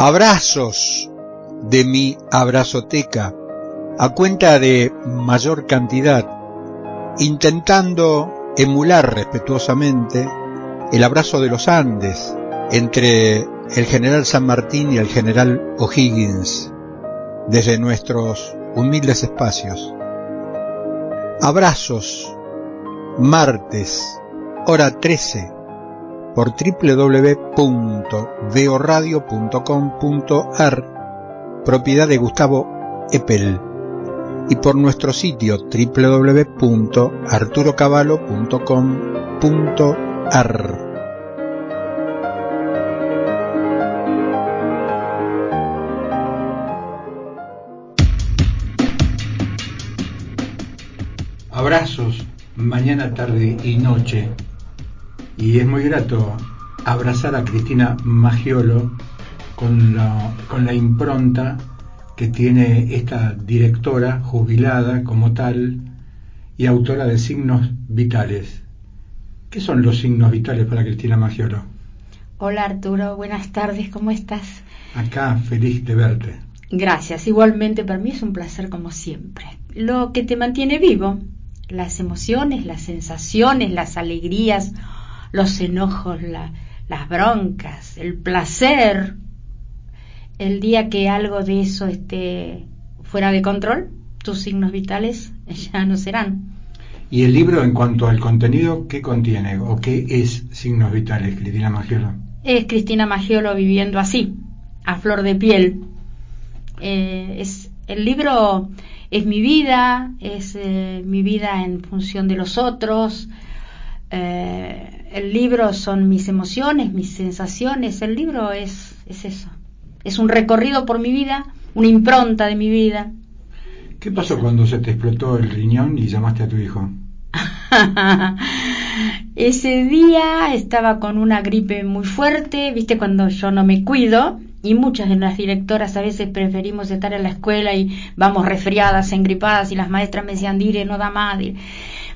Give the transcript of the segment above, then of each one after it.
Abrazos de mi abrazoteca a cuenta de mayor cantidad, intentando emular respetuosamente el abrazo de los Andes entre el general San Martín y el general O'Higgins desde nuestros humildes espacios. Abrazos, martes, hora 13, por www.deoradio.com.ar, propiedad de Gustavo Eppel, y por nuestro sitio www.arturocavallo.com.ar. abrazos mañana, tarde y noche. Y es muy grato abrazar a Cristina Magiolo con la, con la impronta que tiene esta directora jubilada como tal y autora de signos vitales. ¿Qué son los signos vitales para Cristina Magiolo? Hola Arturo, buenas tardes, ¿cómo estás? Acá, feliz de verte. Gracias, igualmente para mí es un placer como siempre. Lo que te mantiene vivo, las emociones, las sensaciones, las alegrías, los enojos, las broncas, el placer, el día que algo de eso esté fuera de control, tus signos vitales ya no serán. ¿Y el libro en cuanto al contenido, qué contiene o qué es Signos Vitales, Cristina Magiolo? Es Cristina Magiolo viviendo así, a flor de piel. Eh, es el libro es mi vida, es eh, mi vida en función de los otros. Eh, el libro son mis emociones, mis sensaciones. El libro es, es eso. Es un recorrido por mi vida, una impronta de mi vida. ¿Qué pasó cuando se te explotó el riñón y llamaste a tu hijo? Ese día estaba con una gripe muy fuerte, viste cuando yo no me cuido, y muchas de las directoras a veces preferimos estar en la escuela y vamos resfriadas, engripadas y las maestras me decían, dire, no da más.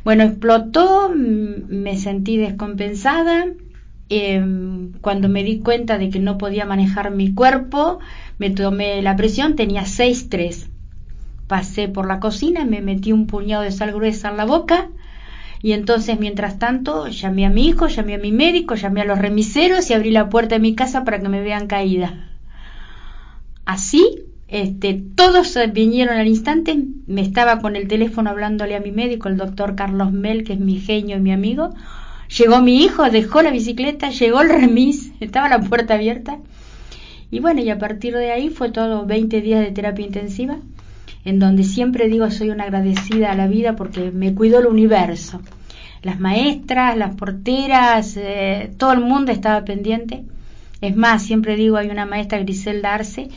Bueno, explotó, mm, me sentí descompensada. Em, cuando me di cuenta de que no podía manejar mi cuerpo, me tomé la presión, tenía 6-3. Pasé por la cocina, me metí un puñado de sal gruesa en la boca y entonces mientras tanto llamé a mi hijo, llamé a mi médico, llamé a los remiseros y abrí la puerta de mi casa para que me vean caída. Así, este, todos vinieron al instante, me estaba con el teléfono hablándole a mi médico, el doctor Carlos Mel, que es mi genio y mi amigo. Llegó mi hijo, dejó la bicicleta, llegó el remis, estaba la puerta abierta. Y bueno, y a partir de ahí fue todo 20 días de terapia intensiva, en donde siempre digo soy una agradecida a la vida porque me cuidó el universo. Las maestras, las porteras, eh, todo el mundo estaba pendiente. Es más, siempre digo, hay una maestra Griselda Arce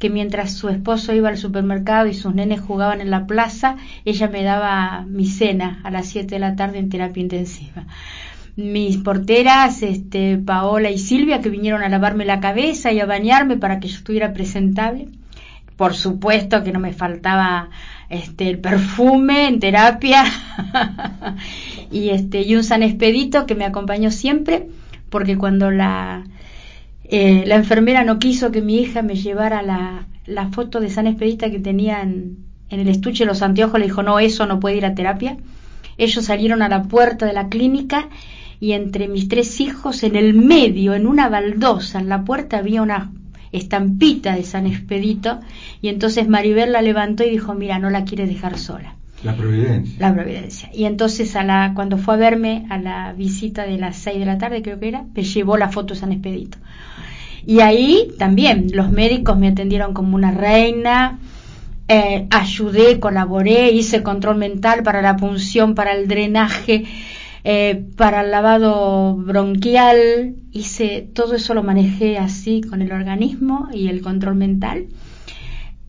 que mientras su esposo iba al supermercado y sus nenes jugaban en la plaza, ella me daba mi cena a las 7 de la tarde en terapia intensiva. Mis porteras, este, Paola y Silvia, que vinieron a lavarme la cabeza y a bañarme para que yo estuviera presentable. Por supuesto que no me faltaba este, el perfume en terapia y, este, y un San Expedito que me acompañó siempre, porque cuando la, eh, la enfermera no quiso que mi hija me llevara la, la foto de San Expedita que tenía en, el estuche de los anteojos. Le dijo, no, eso no puede ir a terapia. Ellos salieron a la puerta de la clínica y entre mis tres hijos, en el medio, en una baldosa, en la puerta había una estampita de San Expedito y entonces Maribel la levantó y dijo, mira, no la quiere dejar sola. La providencia. La providencia. Y entonces a la, cuando fue a verme a la visita de las seis de la tarde, creo que era, me llevó la foto de San Expedito. Y ahí también los médicos me atendieron como una reina, eh, ayudé, colaboré, hice control mental para la punción, para el drenaje, eh, para el lavado bronquial, hice todo eso lo manejé así con el organismo y el control mental.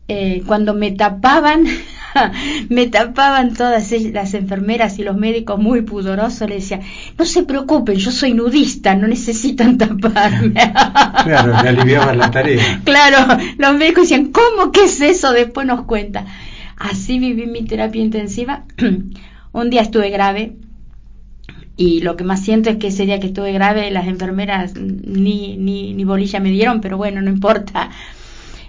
Eh, cuando me tapaban me tapaban todas las enfermeras y los médicos muy pudorosos, le decía, no se preocupen, yo soy nudista, no necesitan taparme. claro, me aliviaban la tarea. Claro, los médicos decían, ¿cómo que es eso? Después nos cuenta. Así viví mi terapia intensiva. Un día estuve grave y lo que más siento es que ese día que estuve grave las enfermeras ni, ni, ni bolilla me dieron, pero bueno, no importa.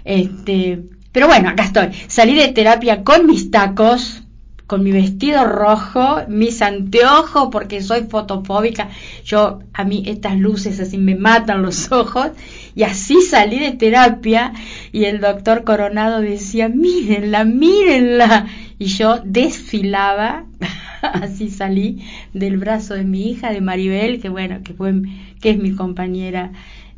Este, pero bueno, acá estoy. Salí de terapia con mis tacos, con mi vestido rojo, mis anteojos, porque soy fotofóbica. Yo, a mí estas luces así me matan los ojos. Y así salí de terapia y el doctor Coronado decía, mírenla, mírenla. Y yo desfilaba, así salí del brazo de mi hija, de Maribel, que bueno, que fue, que es mi compañera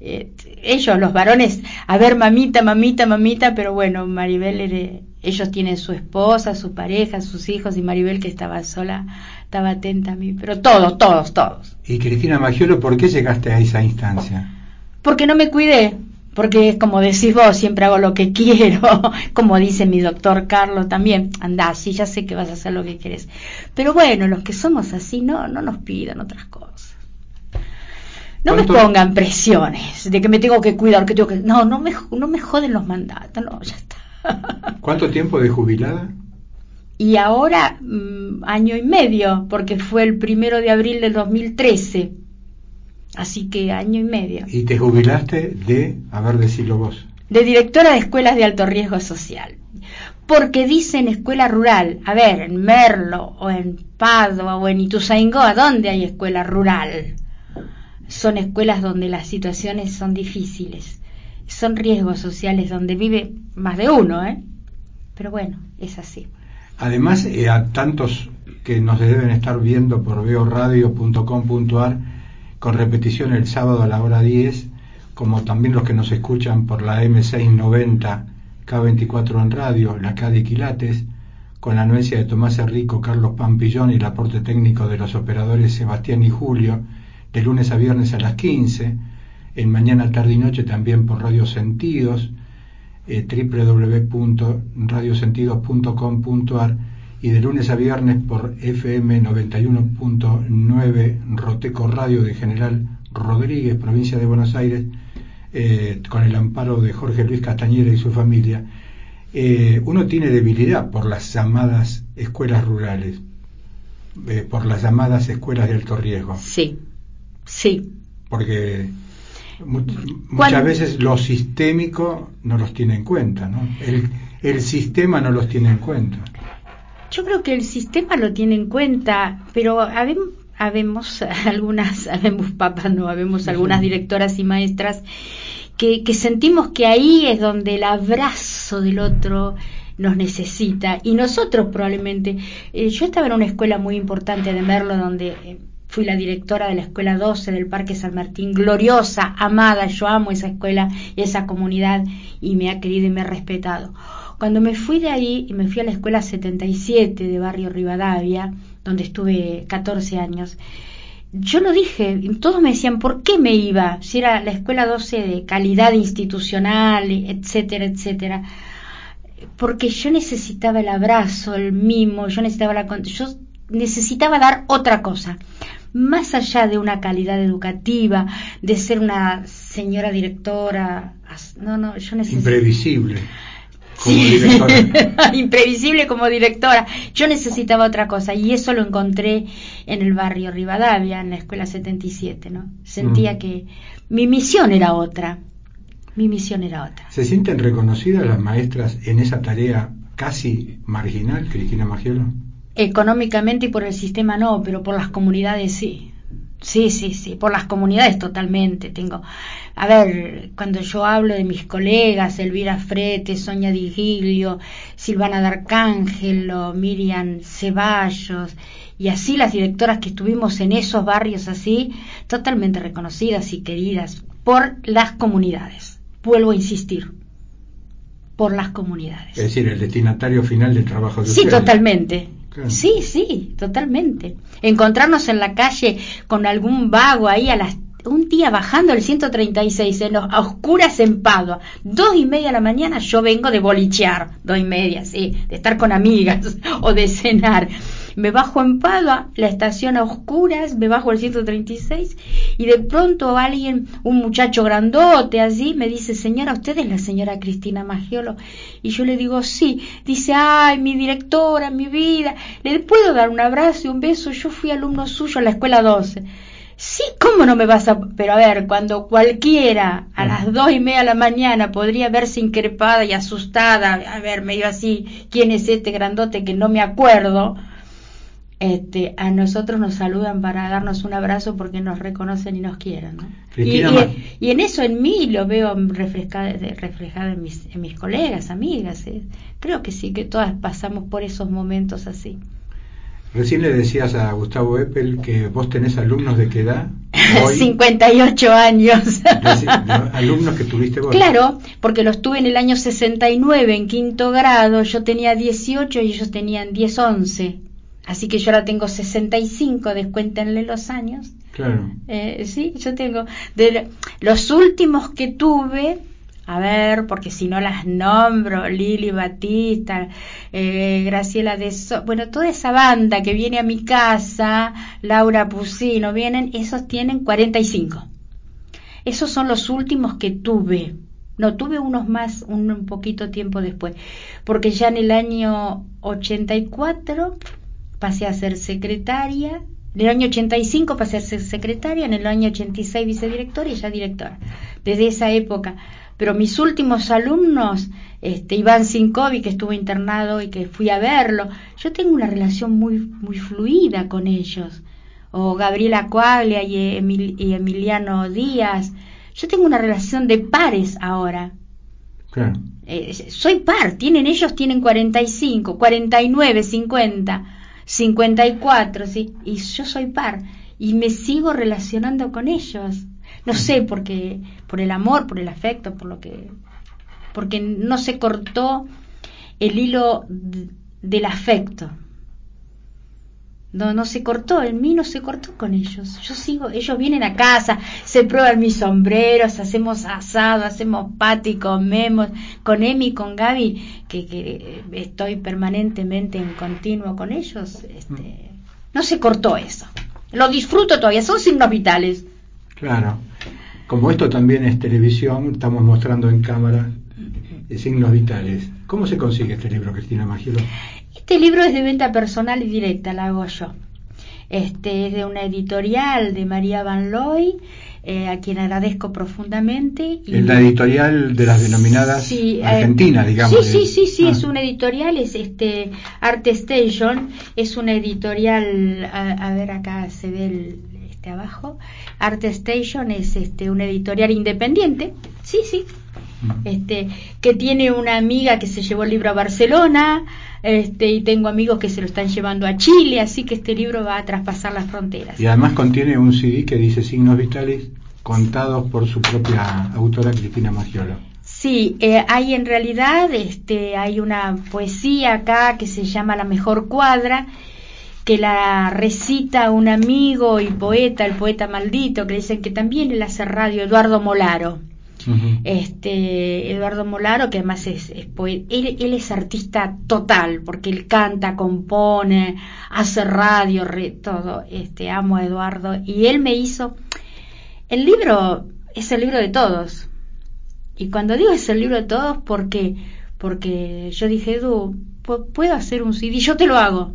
eh, ellos, los varones, a ver, mamita, mamita, mamita, pero bueno, Maribel, ellos tienen su esposa, su pareja, sus hijos, y Maribel que estaba sola, estaba atenta a mí, pero todos, todos, todos. Y Cristina Magiolo, ¿por qué llegaste a esa instancia? Porque no me cuidé, porque como decís vos, siempre hago lo que quiero, como dice mi doctor Carlos también, anda, sí, ya sé que vas a hacer lo que quieres. Pero bueno, los que somos así, no, no nos pidan otras cosas. No me pongan presiones de que me tengo que cuidar, que tengo que... No, no me, no me joden los mandatos, no, ya está. ¿Cuánto tiempo de jubilada? Y ahora mm, año y medio, porque fue el primero de abril del 2013. Así que año y medio. ¿Y te jubilaste de, a ver, decirlo vos? De directora de escuelas de alto riesgo social. Porque dicen escuela rural. A ver, en Merlo o en Padua o en Ituzaingó, ¿a dónde hay escuela rural? Son escuelas donde las situaciones son difíciles, son riesgos sociales donde vive más de uno, ¿eh? Pero bueno, es así. Además, eh, a tantos que nos deben estar viendo por veoradio.com.ar con repetición el sábado a la hora 10, como también los que nos escuchan por la M690 K24 en radio, la K de Quilates, con la anuencia de Tomás Enrico, Carlos Pampillón y el aporte técnico de los operadores Sebastián y Julio, de lunes a viernes a las 15, en mañana, tarde y noche también por Radio Sentidos, eh, www.radiosentidos.com.ar y de lunes a viernes por FM 91.9 Roteco Radio de General Rodríguez, provincia de Buenos Aires, eh, con el amparo de Jorge Luis Castañera y su familia. Eh, uno tiene debilidad por las llamadas escuelas rurales, eh, por las llamadas escuelas de alto riesgo. Sí. Sí. Porque muchas veces lo sistémico no los tiene en cuenta, ¿no? El, el sistema no los tiene en cuenta. Yo creo que el sistema lo tiene en cuenta, pero habemos, algunas, habemos papas, no, habemos algunas directoras y maestras que, que, sentimos que ahí es donde el abrazo del otro nos necesita y nosotros probablemente, eh, yo estaba en una escuela muy importante de Merlo donde eh, fui la directora de la Escuela 12 del Parque San Martín, gloriosa, amada, yo amo esa escuela y esa comunidad y me ha querido y me ha respetado. Cuando me fui de ahí y me fui a la Escuela 77 de Barrio Rivadavia, donde estuve 14 años, yo lo dije, todos me decían, ¿por qué me iba? Si era la Escuela 12 de calidad institucional, etcétera, etcétera porque yo necesitaba el abrazo, el mimo, yo necesitaba la yo necesitaba dar otra cosa más allá de una calidad educativa, de ser una señora directora, no, no, yo necesito... Imprevisible. Como directora. imprevisible como directora. Yo necesitaba otra cosa y eso lo encontré en el barrio Rivadavia, en la escuela 77, ¿no? Sentía mm. que mi misión era otra. Mi misión era otra. ¿Se sienten reconocidas las maestras en esa tarea casi marginal, Cristina Magiolo? Económicamente y por el sistema no, pero por las comunidades sí. Sí, sí, sí, por las comunidades totalmente. Tengo, a ver, cuando yo hablo de mis colegas, Elvira Frete, Sonia Digilio, Silvana D'Arcángelo, Miriam Ceballos, y así las directoras que estuvimos en esos barrios así, totalmente reconocidas y queridas por las comunidades. Vuelvo a insistir, por las comunidades. Es decir, el destinatario final del trabajo de Sí, totalmente, Sí, sí, totalmente. Encontrarnos en la calle con algún vago ahí a las un día bajando el 136 en los, a oscuras en Padua, dos y media de la mañana, yo vengo de bolichear, dos y media, sí, de estar con amigas o de cenar. Me bajo en Padua, la estación a oscuras, me bajo al 136 y de pronto alguien, un muchacho grandote así, me dice, señora, ¿usted es la señora Cristina Magiolo? Y yo le digo, sí. Dice, ay, mi directora, mi vida, ¿le puedo dar un abrazo y un beso? Yo fui alumno suyo a la escuela 12. Sí, ¿cómo no me vas a...? Pero a ver, cuando cualquiera a las dos y media de la mañana podría verse increpada y asustada, a ver, medio así, ¿quién es este grandote que no me acuerdo? Este, a nosotros nos saludan para darnos un abrazo porque nos reconocen y nos quieren. ¿no? Y, y, en eso en mí lo veo reflejado, reflejado en, mis, en mis colegas, amigas. ¿eh? Creo que sí, que todas pasamos por esos momentos así. Recién le decías a Gustavo Eppel que vos tenés alumnos de qué edad? Hoy, 58 años. alumnos que tuviste vos. Claro, porque los tuve en el año 69 en quinto grado, yo tenía 18 y ellos tenían 10, 11. Así que yo ahora tengo 65, descuéntenle los años. Claro. Eh, sí, yo tengo. De los últimos que tuve, a ver, porque si no las nombro, Lili Batista, eh, Graciela de so bueno, toda esa banda que viene a mi casa, Laura Pusino, vienen, esos tienen 45. Esos son los últimos que tuve. No, tuve unos más un, un poquito tiempo después, porque ya en el año 84 pasé a ser secretaria, en el año 85 pasé a ser secretaria, en el año 86 vicedirectora y ya directora. Desde esa época pero mis últimos alumnos, este, Iván Sinkovi, que estuvo internado y que fui a verlo, yo tengo una relación muy, muy fluida con ellos, o Gabriela Coaglia y, Emiliano Díaz, yo tengo una relación de pares ahora. Claro. Eh, soy par, tienen ellos tienen 45, 49, 50, 54, ¿sí? Y yo soy par y me sigo relacionando con ellos no sé, porque por el amor, por el afecto, por lo que porque no se cortó el hilo del afecto. No, no se cortó, en mí no se cortó con ellos. Yo sigo, ellos vienen a casa, se prueban mis sombreros, hacemos asado, hacemos pati, comemos, con Emi, con Gaby, que, que estoy permanentemente en continuo con ellos. Este, no se cortó eso. Lo disfruto todavía, son signos vitales. Claro. Como esto también es televisión, estamos mostrando en cámara eh, signos vitales. ¿Cómo se consigue este libro, Cristina Magielo? Este libro es de venta personal y directa, la hago yo. Este es de una editorial de María Van Looy, eh, a quien agradezco profundamente. Y, es la editorial de las denominadas sí, eh, Argentina, digamos. Sí, sí, sí, sí, ah. es una editorial, es este Art Station, es una editorial, a, ver acá se ve el, este abajo, Art Station es este una editorial independiente, sí, sí, mm. este, que tiene una amiga que se llevó el libro a Barcelona, este, y tengo amigos que se lo están llevando a Chile, así que este libro va a traspasar las fronteras. Y además contiene un CD que dice signos vitales contados por su propia autora Cristina Magiolo. Sí, eh, hay en realidad, este, hay una poesía acá que se llama La mejor cuadra, que la recita un amigo y poeta, el poeta maldito, que dicen que también él hace radio, Eduardo Molaro este Eduardo Molaro, que además es, él, él, es artista total, porque él canta, compone, hace radio, todo. Este, amo a Eduardo. Y él me hizo. El libro es el libro de todos. Y cuando digo es el libro de todos, ¿por qué? Porque yo dije, Edu, puedo hacer un CD, yo te lo hago.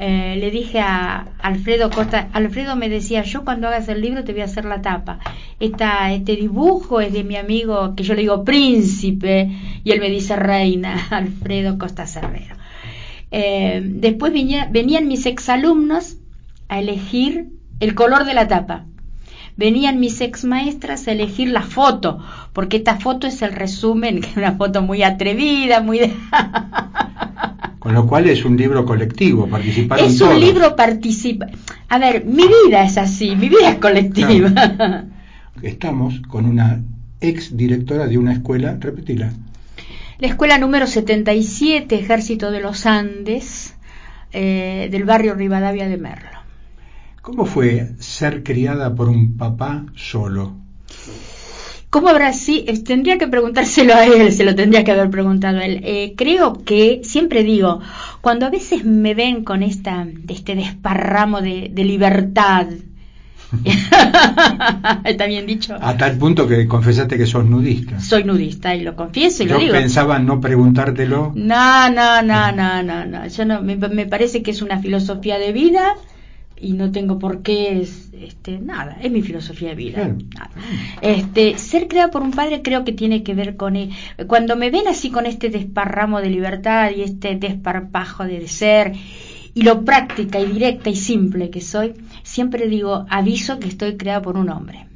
Eh, le dije a Alfredo Costa, Alfredo me decía, yo cuando hagas el libro te voy a hacer la tapa. Esta, este dibujo es de mi amigo, que yo le digo príncipe, y él me dice reina, Alfredo Costa Cerrero. Eh, después venían mis exalumnos a elegir el color de la tapa. Venían mis ex maestras a elegir la foto, porque esta foto es el resumen, que es una foto muy atrevida, muy... Con lo cual es un libro colectivo, participaron Es un libro participa. A ver, mi vida es así, mi vida es colectiva. Estamos con una ex directora de una escuela, repetila. La escuela número 77, Ejército de los Andes, eh, del barrio Rivadavia de Merlo. ¿Cómo fue ser criada por un papá solo? ¿Cómo habrá sido? Tendría que preguntárselo a él, se lo tendría que haber preguntado a él. Eh, creo que, siempre digo, cuando a veces me ven con esta, este desparramo de, de libertad, Está bien dicho. A tal punto que confesaste que sos nudista. Soy nudista y lo confieso y Yo lo digo. pensaba no preguntártelo. No, no, no, no, no, no. Yo no me, me parece que es una filosofía de vida y no tengo por qué es, este nada es mi filosofía de vida este ser creado por un padre creo que tiene que ver con él. cuando me ven así con este desparramo de libertad y este desparpajo de ser y lo práctica y directa y simple que soy siempre digo aviso que estoy creada por un hombre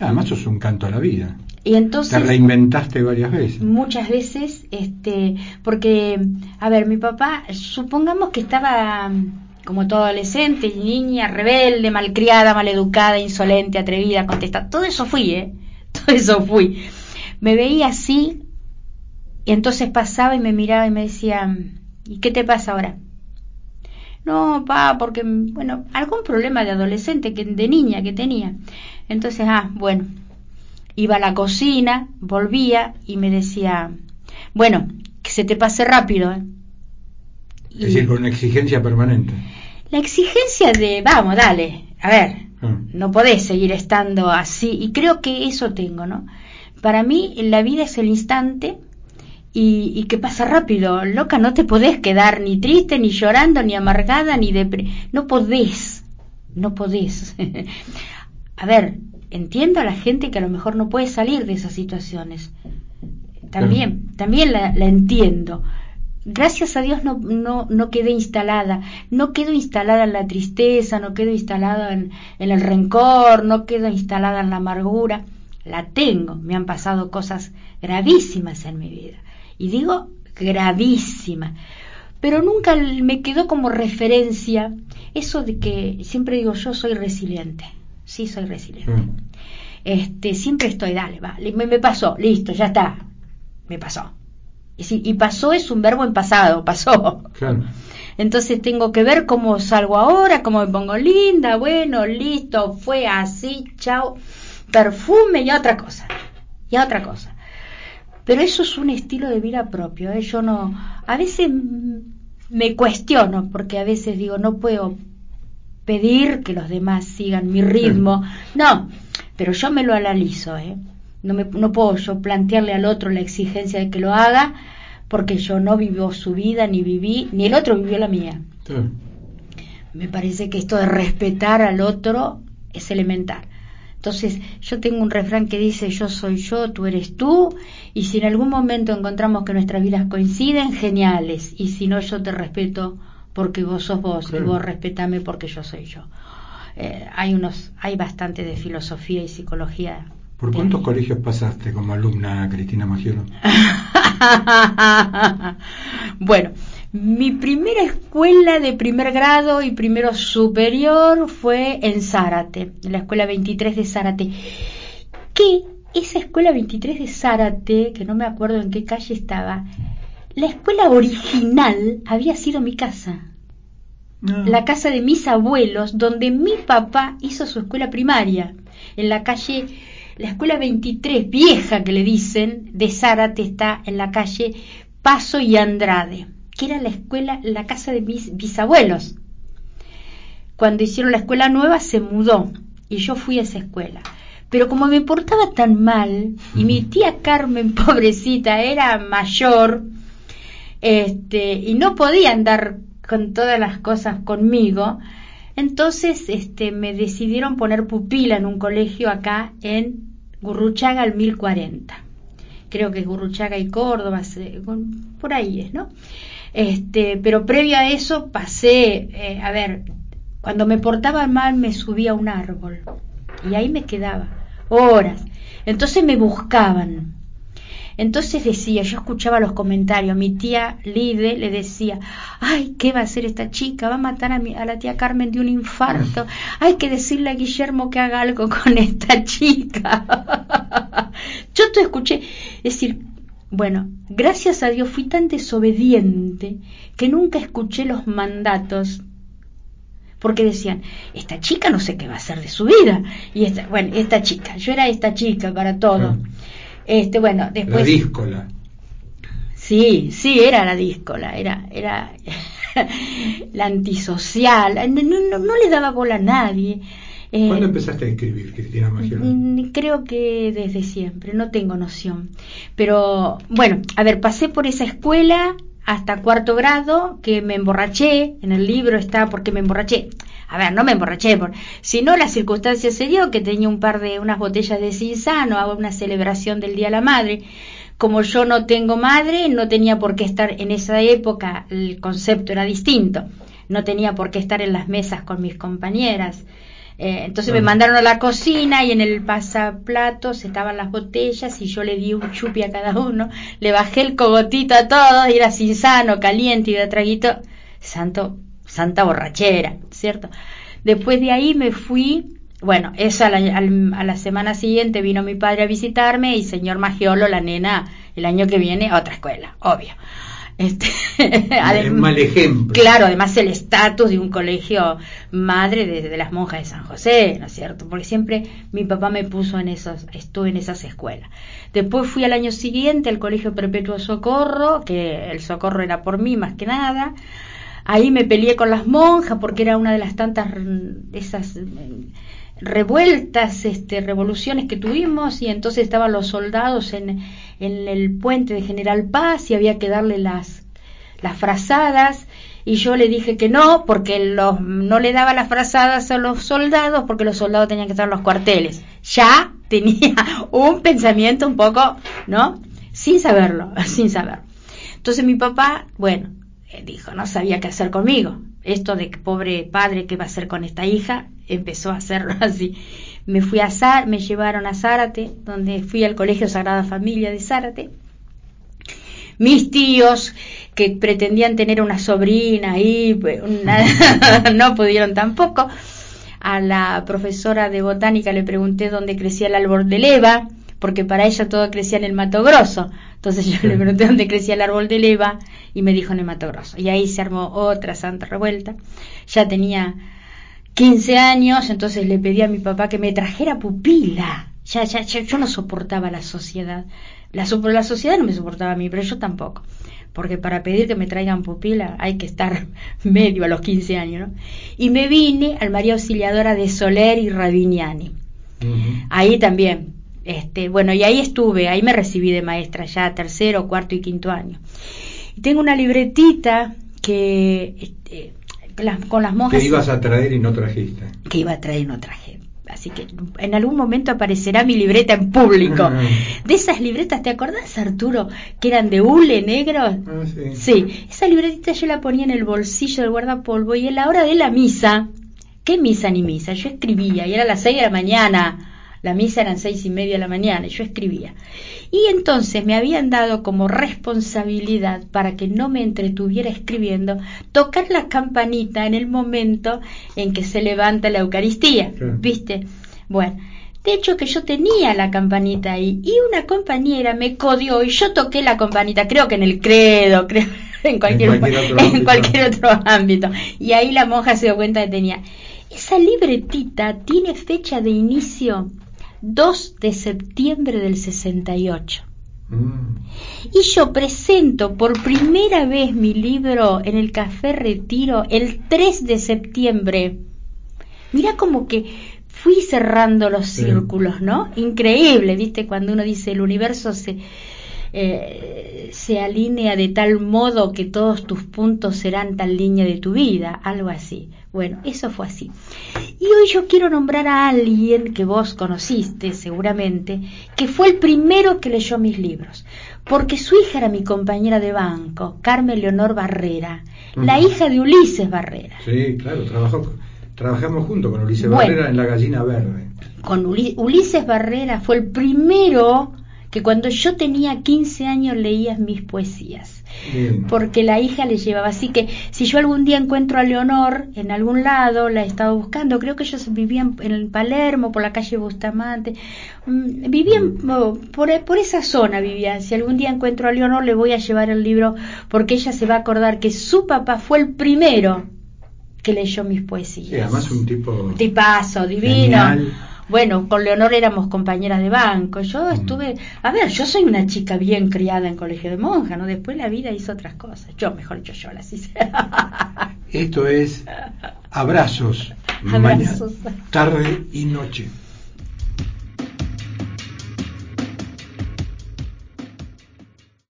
Además sos un canto a la vida. y entonces Te reinventaste varias veces. muchas veces este porque a ver mi papá supongamos que estaba como todo adolescente niña rebelde malcriada maleducada insolente atrevida contesta todo eso fui eh todo eso fui me veía así y entonces pasaba y me miraba y me decía y qué te pasa ahora no pa porque bueno algún problema de adolescente que de niña que tenía entonces ah bueno iba a la cocina, volvía y me decía, bueno, que se te pase rápido. ¿eh? Es decir, con una exigencia permanente. La exigencia de, vamos, dale, a ver, Ah. no podés seguir estando así, y creo que eso tengo, ¿no? Para mí la vida es el instante y, y que pasa rápido, loca, no te podés quedar ni triste, ni llorando, ni amargada, ni depre... No podés, no podés. a ver, entiendo a la gente que a lo mejor no puede salir de esas situaciones. También, también la, la entiendo. Gracias a Dios no, no, no quedé instalada, no quedo instalada en la tristeza, no quedo instalada en, en el rencor, no quedo instalada en la amargura. La tengo, me han pasado cosas gravísimas en mi vida. Y digo gravísimas. Pero nunca me quedó como referencia eso de que siempre digo yo soy resiliente. Sí, soy resiliente. Ah. Este, siempre estoy, dale, va, me, me pasó, listo, ya está, me pasó. Y, pasó es un verbo en pasado, pasó. Claro. Entonces tengo que ver cómo salgo ahora, cómo me pongo linda, bueno, listo, fue así, chao, perfume y a otra cosa, y otra cosa. Pero eso es un estilo de vida propio, ¿eh? yo no, a veces me cuestiono, porque a veces digo, no puedo pedir que los demás sigan mi ritmo, no, pero yo me lo analizo, ¿eh? No, me, no puedo yo plantearle al otro la exigencia de que lo haga porque yo no vivió su vida, ni viví, ni el otro vivió la mía. Me parece que esto de respetar al otro es elemental. Entonces, yo tengo un refrán que dice, yo soy yo, tú eres tú, y si en algún momento encontramos que nuestras vidas coinciden, geniales, y si no, yo te respeto porque vos sos vos, y vos respetame porque yo soy yo. Eh, hay unos, hay bastante de filosofía y psicología. ¿Por cuántos colegios pasaste como alumna, Cristina Magiolo? bueno, mi primera escuela de primer grado y primero superior fue en Zárate, en la escuela 23 de Zárate. Que esa escuela 23 de Zárate, que no me acuerdo en qué calle estaba, la escuela original había sido mi casa. No. La casa de mis abuelos, donde mi papá hizo su escuela primaria, en la calle, la escuela 23, vieja que le dicen, de Zárate está en la calle Paso y Andrade, que era la escuela, la casa de mis bisabuelos. Cuando hicieron la escuela nueva se mudó y yo fui a esa escuela. Pero como me portaba tan mal y mi tía Carmen, pobrecita, era mayor, este, y no podía andar con todas las cosas conmigo, entonces este, me decidieron poner pupila en un colegio acá en Gurruchaga al 1040. Creo que es Gurruchaga y Córdoba, por ahí es, ¿no? Este, pero previo a eso pasé, eh, a ver, cuando me portaba mal me subía a un árbol y ahí me quedaba horas. Entonces me buscaban. Entonces decía, yo escuchaba los comentarios, mi tía Lide le decía, ay, ¿qué va a hacer esta chica? Va a matar a, mi, a la tía Carmen de un infarto. Hay que decirle a Guillermo que haga algo con esta chica. yo te escuché decir, bueno, gracias a Dios fui tan desobediente que nunca escuché los mandatos porque decían, esta chica no sé qué va a hacer de su vida. Y esta, bueno, esta chica, yo era esta chica para todo. Este, bueno, La después... díscola. Sí, sí, era la díscola, era, era la antisocial, no, no, no, le daba bola a nadie. Eh, ¿Cuándo empezaste a escribir, Cristina Magiolo? Mm, creo que desde siempre, no tengo noción. Pero bueno, a ver, pasé por esa escuela hasta cuarto grado, que me emborraché, en el libro está porque me emborraché. A ver, no me emborraché, por, sino la circunstancia se dio que tenía un par de unas botellas de cinzano, hago una celebración del Día de la Madre. Como yo no tengo madre, no tenía por qué estar en esa época, el concepto era distinto, no tenía por qué estar en las mesas con mis compañeras. Eh, entonces me mandaron a la cocina y en el pasaplatos estaban las botellas y yo le di un chupi a cada uno, le bajé el cogotito a todos y era sin sano, caliente y de traguito, santo, santa borrachera, ¿cierto? Después de ahí me fui bueno, eso a la, semana siguiente vino mi padre a visitarme y señor Magiolo, la nena, el año que viene a otra escuela, obvio. Este, mal ejemplo. Claro, además el estatus de un colegio madre de, las monjas de San José, ¿no es cierto? Porque siempre mi papá me puso en esos, estuve en esas escuelas. Después fui al año siguiente al colegio Perpetuo Socorro, que el socorro era por mí más que nada. Ahí me peleé con las monjas porque era una de las tantas, esas revueltas, este, revoluciones que tuvimos y entonces estaban los soldados en, el puente de General Paz y había que darle las, las frazadas y yo le dije que no porque los, no le daba las frazadas a los soldados porque los soldados tenían que estar en los cuarteles. Ya tenía un pensamiento un poco, ¿no? Sin saberlo, sin saber. Entonces mi papá, bueno, dijo, no sabía qué hacer conmigo. Esto de pobre padre, ¿qué va a hacer con esta hija? empezó a hacerlo así. Me fui a Zar, me llevaron a Zárate, donde fui al Colegio Sagrada Familia de Zárate. Mis tíos, que pretendían tener una sobrina ahí, pues, no pudieron tampoco. A la profesora de botánica le pregunté dónde crecía el árbol de leva, porque para ella todo crecía en el Mato Grosso. Entonces yo le pregunté dónde crecía el árbol de leva y me dijo en el Mato Grosso. Y ahí se armó otra santa revuelta. Ya tenía 15 años, entonces le pedí a mi papá que me trajera pupila. Ya, ya, yo no soportaba la sociedad. La, la sociedad no me soportaba a mí, pero yo tampoco. Porque para pedir que me traigan pupila hay que estar medio a los 15 años, ¿no? Y me vine al María Auxiliadora de Soler y Rabiniani. Ahí también. Este, bueno, y ahí estuve, ahí me recibí de maestra ya tercero, cuarto y quinto año. Y tengo una libretita que este, con las monjas. Que ibas a traer y no trajiste. Que iba a traer y no traje. Así que en algún momento aparecerá mi libreta en público. De esas libretas, ¿te acordás, Arturo? Que eran de hule negro. Ah, sí. sí. Esa libretita yo la ponía en el bolsillo del guardapolvo y en la hora de la misa, ¿qué misa ni misa? Yo escribía y era las seis de la mañana. La misa eran seis y media de la mañana y yo escribía. Y entonces me habían dado como responsabilidad para que no me entretuviera escribiendo, tocar la campanita en el momento en que se levanta la Eucaristía, ¿viste? Bueno, de hecho que yo tenía la campanita ahí y una compañera me codió y yo toqué la campanita, creo que en el credo, creo en cualquier, en cualquier, otro, en ámbito. Cualquier otro ámbito. Y ahí la monja se dio cuenta que tenía. Esa libretita tiene fecha de inicio 2 de septiembre del 68. Mm. Y yo presento por primera vez mi libro en el Café Retiro el 3 de septiembre. Mira como que fui cerrando los círculos, ¿no? Increíble, ¿viste? Cuando uno dice el universo se, eh, se alinea de tal modo que todos tus puntos serán tal línea de tu vida, algo así. Bueno, eso fue así. Y hoy yo quiero nombrar a alguien que vos conociste seguramente, que fue el primero que leyó mis libros, porque su hija era mi compañera de banco, Carmen Leonor Barrera, la hija de Ulises Barrera. Sí, claro, trabajó, trabajamos juntos con Ulises Barrera en La Gallina Verde. Con Ulises Barrera fue el primero que cuando yo tenía 15 años leía mis poesías porque la hija le llevaba. Así que si yo algún día encuentro a Leonor en algún lado, la he estado buscando, creo que ellos vivían en Palermo, por la calle Bustamante, mm, vivían mm. por, por esa zona, vivían. Si algún día encuentro a Leonor, le voy a llevar el libro porque ella se va a acordar que su papá fue el primero que leyó mis poesías. además un tipo... Tipazo, divino Bueno, con Leonor éramos compañeras de banco. Yo mm. estuve, a ver, yo soy una chica bien criada en colegio de monja, ¿no? Después la vida hizo otras cosas. Yo, mejor dicho, yo las hice. Esto es abrazos, abrazos. tarde y noche.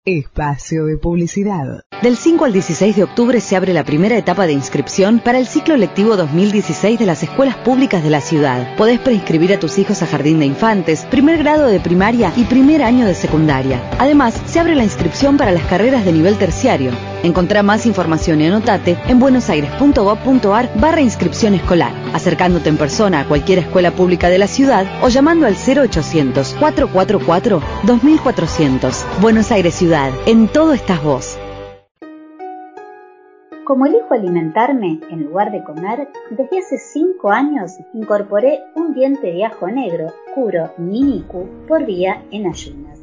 Espacio de publicidad. Del 5 al 16 de octubre se abre la primera etapa de inscripción para el ciclo lectivo 2016 de las escuelas públicas de la ciudad. Podés preinscribir a tus hijos a jardín de infantes, primer grado de primaria y primer año de secundaria. Además, se abre la inscripción para las carreras de nivel terciario. Encontrá más información y anotate en buenosaires.gov.ar barra inscripción escolar, acercándote en persona a cualquier escuela pública de la ciudad o llamando al 0800 444 2400. Buenos Aires Ciudad, en todo estás vos. Como elijo alimentarme en lugar de comer, desde hace 5 años incorporé un diente de ajo negro, Curo Niniku, por día en ayunas.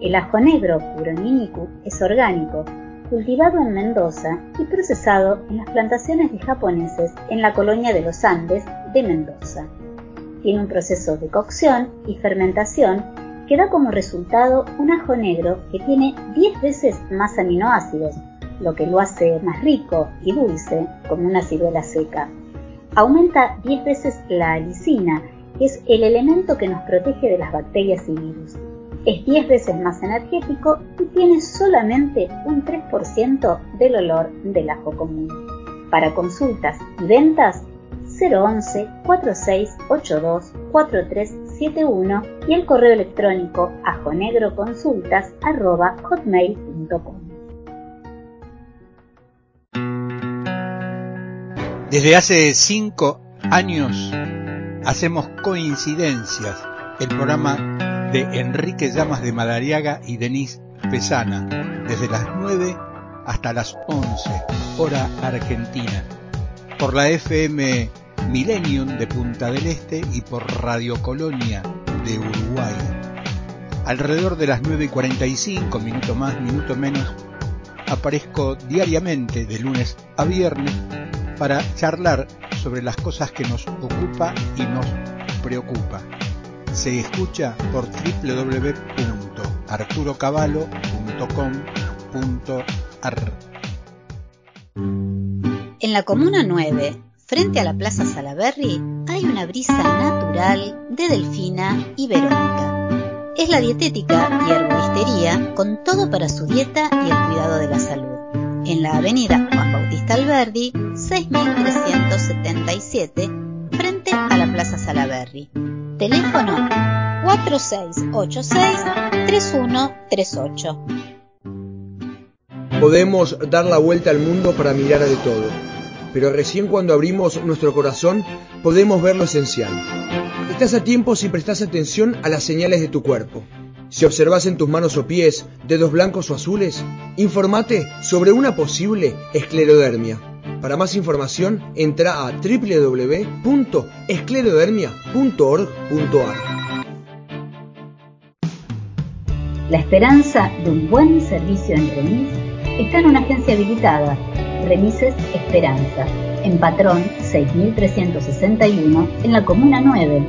El ajo negro Curo Niniku es orgánico cultivado en Mendoza y procesado en las plantaciones de japoneses en la colonia de los Andes de Mendoza. Tiene un proceso de cocción y fermentación que da como resultado un ajo negro que tiene 10 veces más aminoácidos, lo que lo hace más rico y dulce como una ciruela seca. Aumenta 10 veces la alicina, que es el elemento que nos protege de las bacterias y virus es 10 veces más energético y tiene solamente un 3% del olor del ajo común. Para consultas y ventas 011 4682 4371 y el correo electrónico ajonegroconsultas@hotmail.com. Desde hace cinco años hacemos coincidencias el programa de Enrique Llamas de Madariaga y Denise Pesana, desde las 9 hasta las 11, hora argentina, por la FM Millennium de Punta del Este y por Radio Colonia de Uruguay. Alrededor de las 9 y 45, minuto más, minuto menos, aparezco diariamente de lunes a viernes para charlar sobre las cosas que nos ocupa y nos preocupa se escucha por www.arturocavallo.com.ar. En la Comuna 9, frente a la Plaza Salaberry, hay una brisa natural de Delfina y Verónica. Es la dietética y herboristería con todo para su dieta y el cuidado de la salud. En la avenida Juan Bautista Alberdi, 6377, frente a la Plaza Salaberry. Teléfono 4686-3138. Podemos dar la vuelta al mundo para mirar de todo, pero recién cuando abrimos nuestro corazón podemos ver lo esencial. Estás a tiempo si prestas atención a las señales de tu cuerpo. Si observas en tus manos o pies dedos blancos o azules, informate sobre una posible esclerodermia. Para más información, entra a www.esclerodermia.org.ar. La esperanza de un buen servicio en remis está en una agencia habilitada, Remises Esperanza, en Patrón 6361, en la Comuna 9,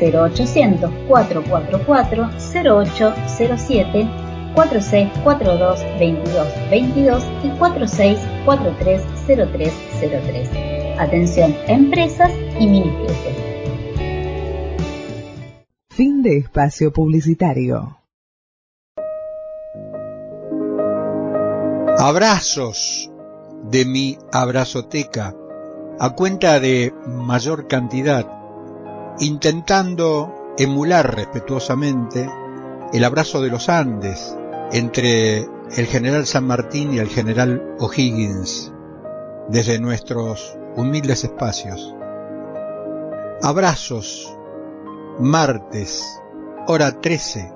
0800 444 0807 4642 22 22 y 46430303. Atención empresas y mini Fin de espacio publicitario. Abrazos de mi abrazoteca a cuenta de mayor cantidad, intentando emular respetuosamente el abrazo de los Andes, entre el general San Martín y el general O'Higgins desde nuestros humildes espacios. Abrazos, martes, hora 13,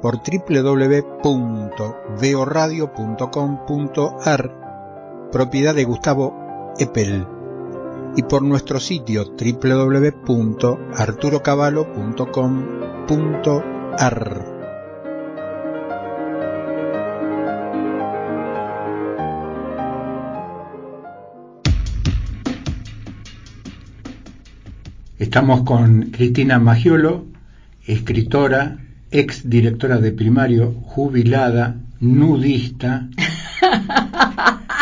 por www.veoradio.com.ar, propiedad de Gustavo Eppel, y por nuestro sitio www.arturocavallo.com.ar. Estamos con Cristina Magiolo, escritora, ex directora de primario, jubilada, nudista,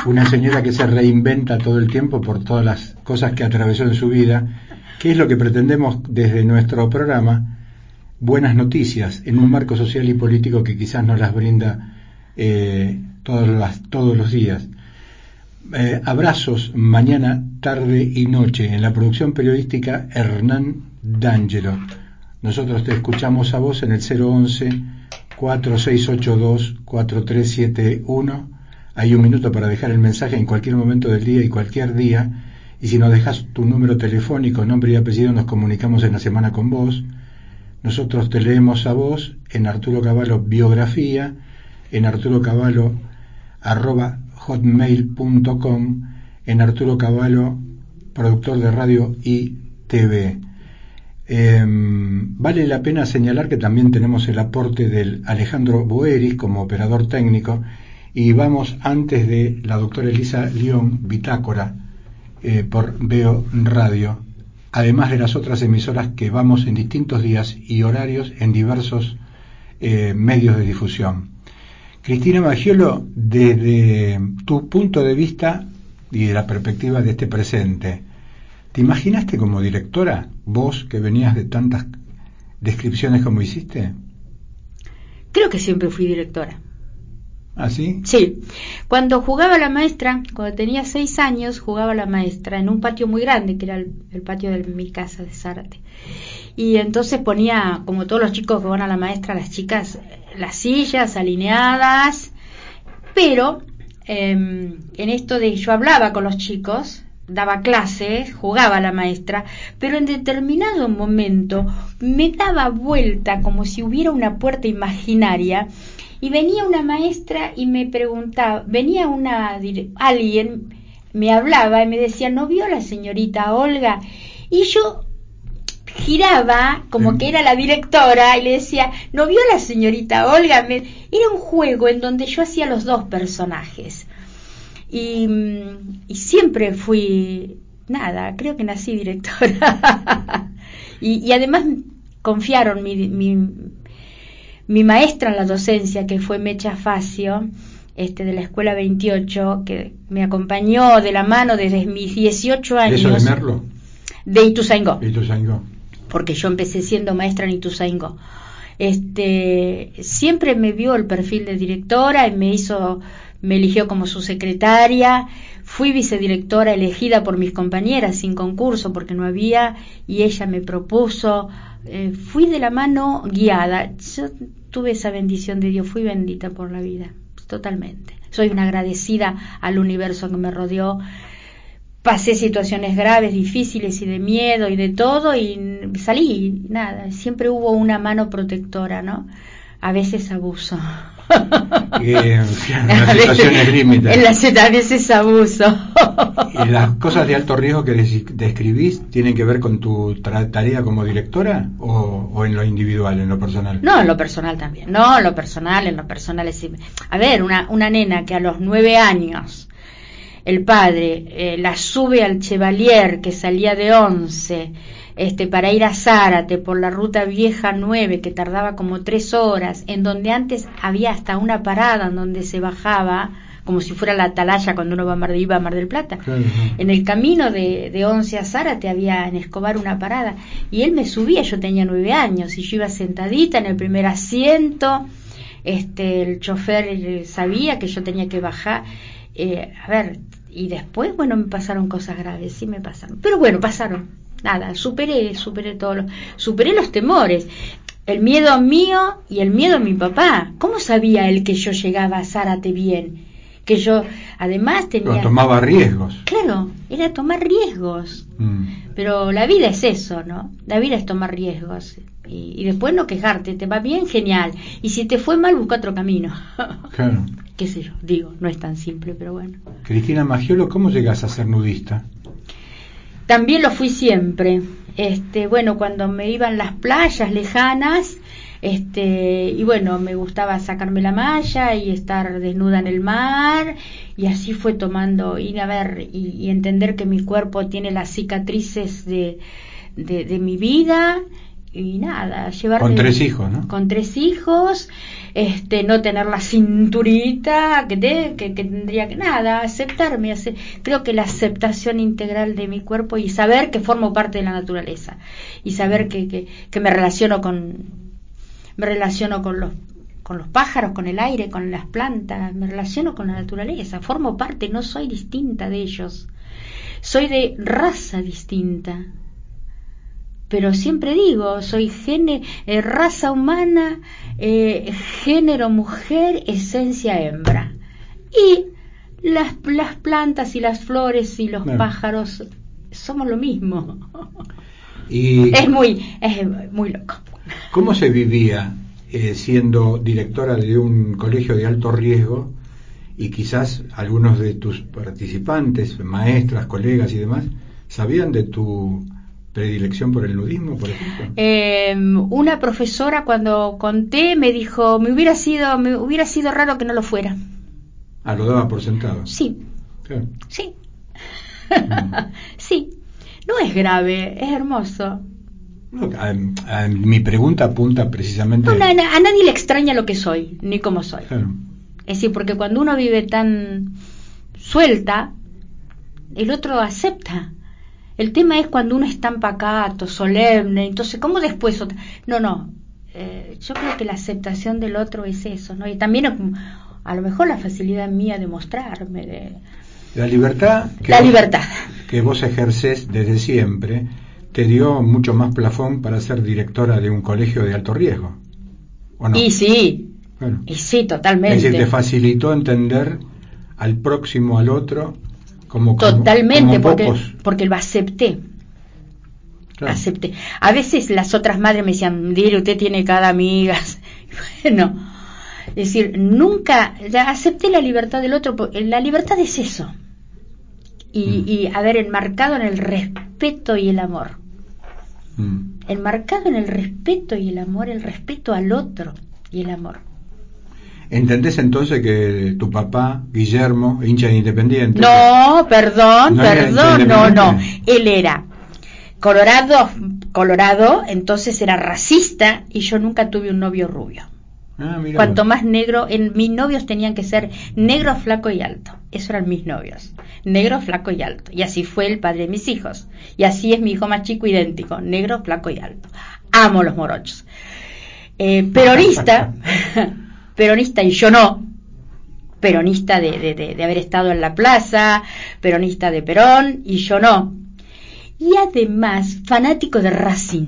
una señora que se reinventa todo el tiempo por todas las cosas que atravesó en su vida, que es lo que pretendemos desde nuestro programa, buenas noticias en un marco social y político que quizás nos las brinda eh, todos, las, todos los días. Eh, abrazos mañana, tarde y noche en la producción periodística Hernán D'Angelo. Nosotros te escuchamos a vos en el 011 4682 4371. Hay un minuto para dejar el mensaje en cualquier momento del día y cualquier día. Y si nos dejas tu número telefónico, nombre y apellido, nos comunicamos en la semana con vos. Nosotros te leemos a vos en Arturo Caballo Biografía, en Arturo Caballo arroba hotmail.com, en Arturo Caballo, productor de radio y TV. Em, vale la pena señalar que también tenemos el aporte del Alejandro Boeris como operador técnico y vamos antes de la doctora Elisa León Bitácora eh, por Veo Radio, además de las otras emisoras que vamos en distintos días y horarios en diversos eh, medios de difusión. Cristina Magiolo, desde tu punto de vista y de la perspectiva de este presente, ¿te imaginaste como directora, vos que venías de tantas descripciones como hiciste? Creo que siempre fui directora. ¿Ah, sí? Sí. Cuando jugaba la maestra, cuando tenía seis años, jugaba la maestra en un patio muy grande, que era el, patio de mi casa de Zárate. Y entonces ponía, como todos los chicos que van a la maestra, las chicas, las sillas alineadas, pero em, en esto de yo hablaba con los chicos, daba clases, jugaba la maestra, pero en determinado momento me daba vuelta como si hubiera una puerta imaginaria y venía una maestra y me preguntaba, venía una alguien me hablaba y me decía, ¿no vio la señorita Olga? Y yo giraba como que era la directora y le decía, ¿no vio la señorita Olga? Me... Era un juego en donde yo hacía los dos personajes. Y, y siempre fui, nada, creo que nací directora. y, y, además confiaron mi, mi, mi maestra en la docencia, que fue Mecha Facio, este, de la Escuela 28, que me acompañó de la mano desde mis 18 años. ¿De eso de Merlo? De Ituzaingó. Ituzaingó. Porque yo empecé siendo maestra en Ituzaingó. Este, siempre me vio el perfil de directora y me hizo, me eligió como su secretaria. Fui vicedirectora elegida por mis compañeras sin concurso porque no había y ella me propuso. Eh, fui de la mano guiada. Yo tuve esa bendición de Dios, fui bendita por la vida, totalmente. Soy una agradecida al universo que me rodeó. Pasé situaciones graves, difíciles y de miedo y de todo y salí, nada, siempre hubo una mano protectora, ¿no? A veces abuso. en las situaciones límites. En las a veces abuso. ¿Y las cosas de alto riesgo que describís tienen que ver con tu tarea como directora o, en lo individual, en lo personal? No, en lo personal también. No, en lo personal, en lo personal es... A ver, una, una nena que a los nueve años el padre eh, la sube al Chevalier que salía de once este, para ir a Zárate por la ruta vieja 9 que tardaba como tres horas, en donde antes había hasta una parada en donde se bajaba como si fuera la atalaya cuando uno va a Mar, iba a Mar del Plata. En el camino de, de Once a Zárate había en Escobar una parada y él me subía, yo tenía nueve años y yo iba sentadita en el primer asiento, este, el chofer eh, sabía que yo tenía que bajar. Eh, a ver, y después, bueno, me pasaron cosas graves, sí me pasaron. Pero bueno, pasaron nada, superé, superé todo lo, superé los temores, el miedo mío y el miedo de mi papá. ¿Cómo sabía él que yo llegaba a Zárate bien? Que yo además tenía... tomaba riesgos. Claro, era tomar riesgos. Mm. Pero la vida es eso, ¿no? La vida es tomar riesgos. Y, y, después no quejarte, te va bien, genial. Y si te fue mal, busca otro camino. claro. Qué sé yo, digo, no es tan simple, pero bueno. Cristina Magiolo, ¿cómo llegas a ser nudista? También lo fui siempre. Este, bueno, cuando me iban las playas lejanas, este, y bueno, me gustaba sacarme la malla y estar desnuda en el mar, y así fue tomando, ir a ver y, entender que mi cuerpo tiene las cicatrices de, de, de mi vida y nada, llevar Con tres hijos, ¿no? Con tres hijos, este, no tener la cinturita que, te, que, tendría que nada, aceptarme, ace- creo que la aceptación integral de mi cuerpo y saber que formo parte de la naturaleza y saber que, que, que me relaciono con me relaciono con los con los pájaros, con el aire, con las plantas, me relaciono con la naturaleza, formo parte, no soy distinta de ellos. Soy de raza distinta, pero siempre digo, soy gene, eh, raza humana, eh, género mujer, esencia hembra. Y las, las plantas y las flores y los pájaros somos lo mismo. ¿Y Es muy, es muy loco. cómo se vivía eh, siendo directora de un colegio de alto riesgo y quizás algunos de tus participantes, maestras, colegas y demás, sabían de tu predilección por el nudismo, por ejemplo? Eh, una profesora cuando conté me dijo, me hubiera sido, me hubiera sido raro que no lo fuera. Ah, lo daba por sentado. Sí, Claro. sí. Mm. sí. No es grave, es hermoso. No, a- a- mi pregunta apunta precisamente No, a nadie le extraña lo que soy, ni cómo soy. Claro. Es decir, porque cuando uno vive tan suelta, el otro acepta. El tema es cuando uno es tan pacato, solemne, entonces, ¿cómo después otra? No, no. eh, yo creo que la aceptación del otro es eso, ¿no? Y también es, a lo mejor la facilidad mía de mostrarme, de... La libertad que, La vos- libertad. que vos ejercés desde siempre te dio mucho más plafón para ser directora de un colegio de alto riesgo. ¿O no? Y sí, y sí, Es totalmente. decir, te facilitó entender al próximo, al otro, como, Totalmente, como porque, pocos. porque lo acepté. Claro. acepté. A veces las otras madres me decían, Dile, usted tiene cada amiga. Bueno, es decir, nunca, ya acepté la libertad del otro, la libertad es eso. Y, Mm. y haber enmarcado en el respeto y el amor. Mm. Enmarcado en el respeto y el amor, el respeto al otro y el amor. ¿Entendés entonces que tu papá, Guillermo, hincha de Independiente? No, perdón, ¿No era perdón, no, no. Él era colorado, colorado, entonces era racista y yo nunca tuve un novio rubio. Ah, Cuanto más negro, en, mis novios tenían que ser negro, flaco y alto. Esos eran mis novios. Negro, flaco y alto. Y así fue el padre de mis hijos. Y así es mi hijo más chico idéntico. Negro, flaco y alto. Amo los morochos. Eh, peronista, peronista y yo no. Peronista de, de- de- de haber estado en la plaza, peronista de Perón y yo no. Y además, fanático de Racing.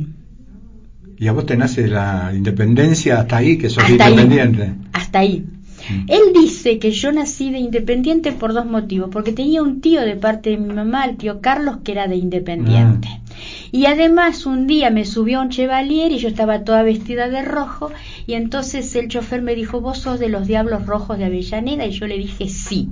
Y a vos te nace la independencia hasta ahí, que sos Hasta ahí. independiente. Hasta ahí. Mm. Él dice que yo nací de independiente por dos motivos, porque tenía un tío de parte de mi mamá, el tío Carlos, que era de independiente. Mm. Y además un día me subió un Chevalier y yo estaba toda vestida de rojo y entonces el chofer me dijo, vos sos de los Diablos Rojos de Avellaneda y yo le dije sí.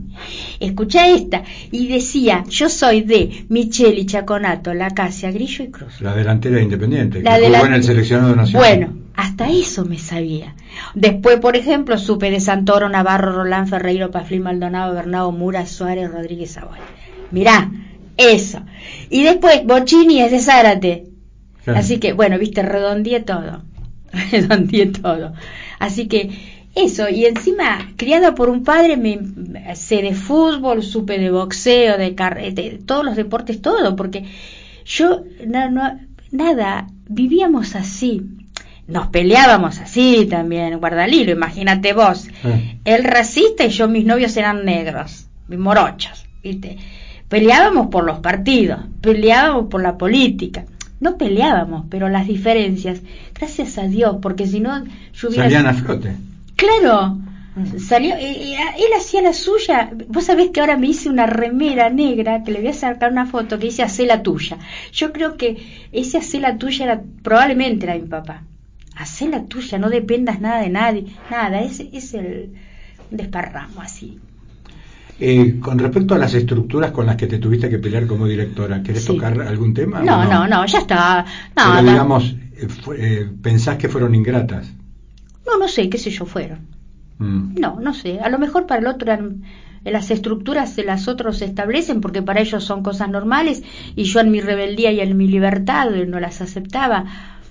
Escucha esta y decía, yo soy de Micheli, Chaconato, La Casia, Grillo y Cruz. La delantera de Independiente, La que jugó en el seleccionado nacional. Bueno, hasta eso me sabía. Después, por ejemplo, supe de Santoro, Navarro, Rolán, Ferreiro, Paflín, Maldonado, Bernardo, Mura, Suárez, Rodríguez, Zavala. Mirá, eso. Y después, Bocini es de Zárate. Claro. Así que, bueno, viste, redondeé todo. redondeé todo. Así que, eso. Y encima, criada por un padre, me sé de fútbol, supe de boxeo, de carrete, todos los deportes, todo. Porque yo, no, no, nada, vivíamos así. Nos peleábamos así también, guardalilo, imagínate vos. Eh. Él racista y yo mis novios eran negros, morochos, ¿viste? Peleábamos por los partidos, peleábamos por la política. No peleábamos, pero las diferencias, gracias a Dios, porque si no yo hubiera... Salían a flote. Claro, salió, eh, eh, él hacía la suya. Vos sabés que ahora me hice una remera negra que le voy a sacar una foto que dice hacé la tuya. Yo creo que ese hacé la tuya era, probablemente era mi papá. Hacé la tuya, no dependas nada de nadie, nada, es, es el desparramo así. Eh, con respecto a las estructuras con las que te tuviste que pelear como directora, ¿querés Sí. tocar algún tema? No, no, no, ya está. No, Pero no, digamos, eh, eh, ¿pensás que fueron ingratas? no, no sé, qué sé yo, fueron. Mm. No, no sé. A lo mejor para el otro eran las estructuras se las otros establecen porque para ellos son cosas normales y yo en mi rebeldía y en mi libertad no las aceptaba.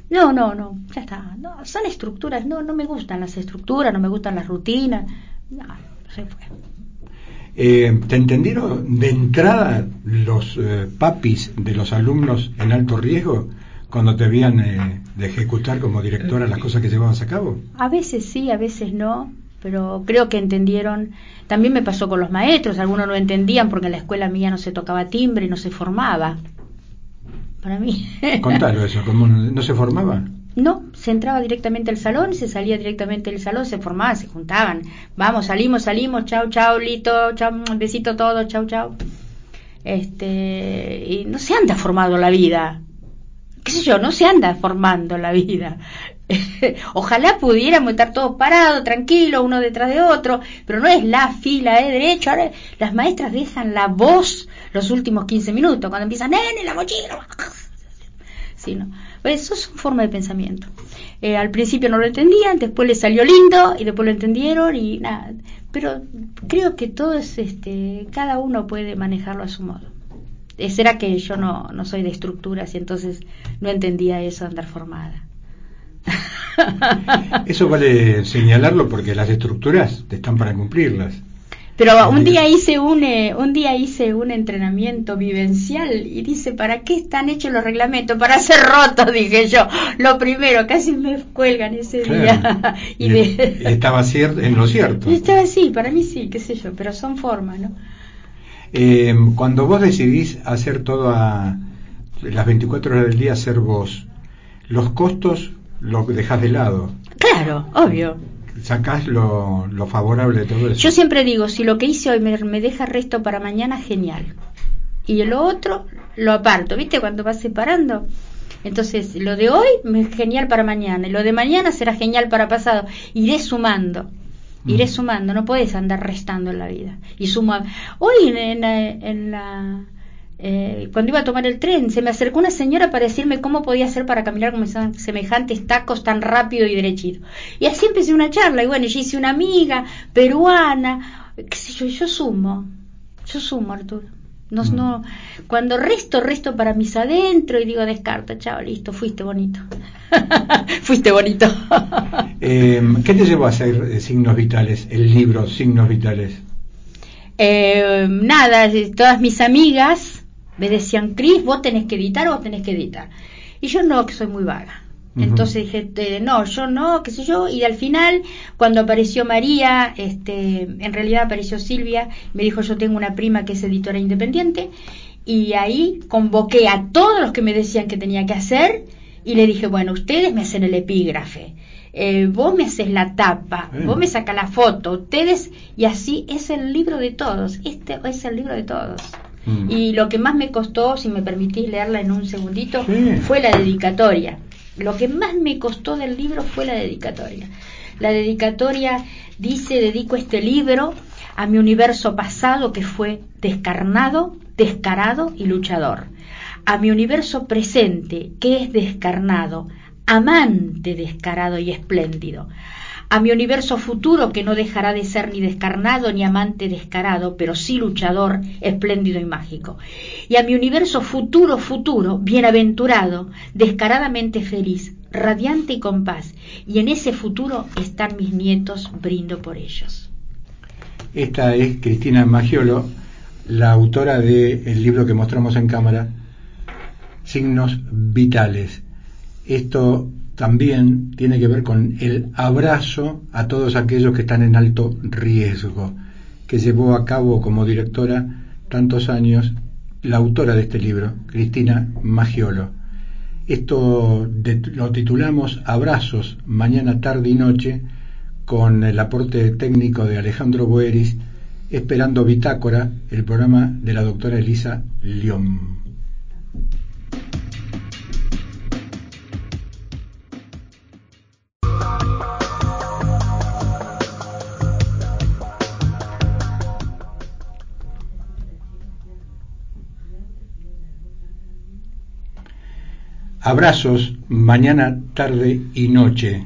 No, no, no, ya está. No, son estructuras, no, no me gustan las estructuras, no me gustan las rutinas. No, se fue. Eh, ¿Te entendieron de entrada los eh, papis de los alumnos en alto riesgo cuando te habían eh, de ejecutar como directora las cosas que llevabas a cabo? A veces sí, a veces no, pero creo que entendieron. También me pasó con los maestros, algunos no entendían porque en la escuela mía no se tocaba timbre y no se formaba. Para mí. Contalo eso, ¿cómo no se formaba? No, se entraba directamente al salón, se salía directamente del salón, se formaban, se juntaban. Vamos, salimos, salimos, chao, chao, lito, chao, besito todo, chao, chao. Este, y no se anda formando la vida. ¿Qué sé yo? No se anda formando la vida. Ojalá pudiéramos estar todos parados, tranquilos, uno detrás de otro, pero no es la fila de derecho. Ahora las maestras dejan la voz los últimos 15 minutos, cuando empiezan, nene, la mochila. Sí, no. Pues eso es una forma de pensamiento. Eh, al principio no lo entendían, después les salió lindo y después lo entendieron y nada. Pero creo que todo es, este, cada uno puede manejarlo a su modo. Eh, será que yo no, no soy de estructuras y entonces no entendía eso de andar formada. Eso vale señalarlo porque las estructuras están para cumplirlas. Pero un día hice un eh, un día hice un entrenamiento vivencial y dice, ¿para qué están hechos los reglamentos? Para ser rotos, dije yo. Lo primero, casi me cuelgan ese día. y, estaba cierto, en lo cierto. Estaba así, para mí sí, qué sé yo, pero son formas, ¿no? Eh, cuando vos decidís hacer todo a las 24 horas del día, ser vos, los costos los dejas de lado. Claro, obvio sacás lo, lo, favorable de todo eso. Yo siempre digo, si lo que hice hoy me, deja resto para mañana, genial. Y lo otro lo aparto, ¿viste? Cuando vas separando. Entonces, lo de hoy es genial para mañana, y lo de mañana será genial para pasado. Iré sumando, iré mm. sumando, no puedes andar restando en la vida. Y suma. Hoy en, en la eh, cuando iba a tomar el tren, se me acercó una señora para decirme cómo podía hacer para caminar con semejantes tacos tan rápido y derechito. Y así empecé una charla, y bueno, yo hice una amiga peruana, qué sé yo, yo sumo, yo sumo, Arturo. No, mm. no, cuando resto, resto para mis adentro y digo, descarta, chao, listo, fuiste bonito. fuiste bonito. eh, ¿Qué te llevó a hacer eh, signos vitales, el libro Signos Vitales? Eh, nada, todas mis amigas me decían, Cris, vos tenés que editar o vos tenés que editar. Y yo no, que soy muy vaga. Entonces dije, no, yo no, qué sé yo, y al final, cuando apareció María, este, en realidad apareció Silvia, me dijo, yo tengo una prima que es editora independiente, y ahí convoqué a todos los que me decían que tenía que hacer, y le dije, bueno, ustedes me hacen el epígrafe, eh, vos me haces la tapa, vos me sacas la foto, ustedes, y así es el libro de todos, este es el libro de todos. Mm. Y lo que más me costó, si me permitís leerla en un segundito, fue la dedicatoria. Lo que más me costó del libro fue la dedicatoria. La dedicatoria dice, dedico este libro a mi universo pasado que fue descarnado, descarado y luchador. A mi universo presente que es descarnado, amante descarado y espléndido a mi universo futuro que no dejará de ser ni descarnado ni amante descarado, pero sí luchador, espléndido y mágico. Y a mi universo futuro, futuro, bienaventurado, descaradamente feliz, radiante y con paz. Y en ese futuro están mis nietos, brindo por ellos. Esta es Cristina Magiolo, la autora del libro que mostramos en cámara, Signos Vitales. Esto también tiene que ver con el abrazo a todos aquellos que están en alto riesgo, que llevó a cabo como directora tantos años la autora de este libro, Cristina Magiolo. Esto lo titulamos Abrazos, mañana, tarde y noche, con el aporte técnico de Alejandro Boeris, esperando Bitácora, el programa de la doctora Elisa León. Abrazos mañana, tarde y noche.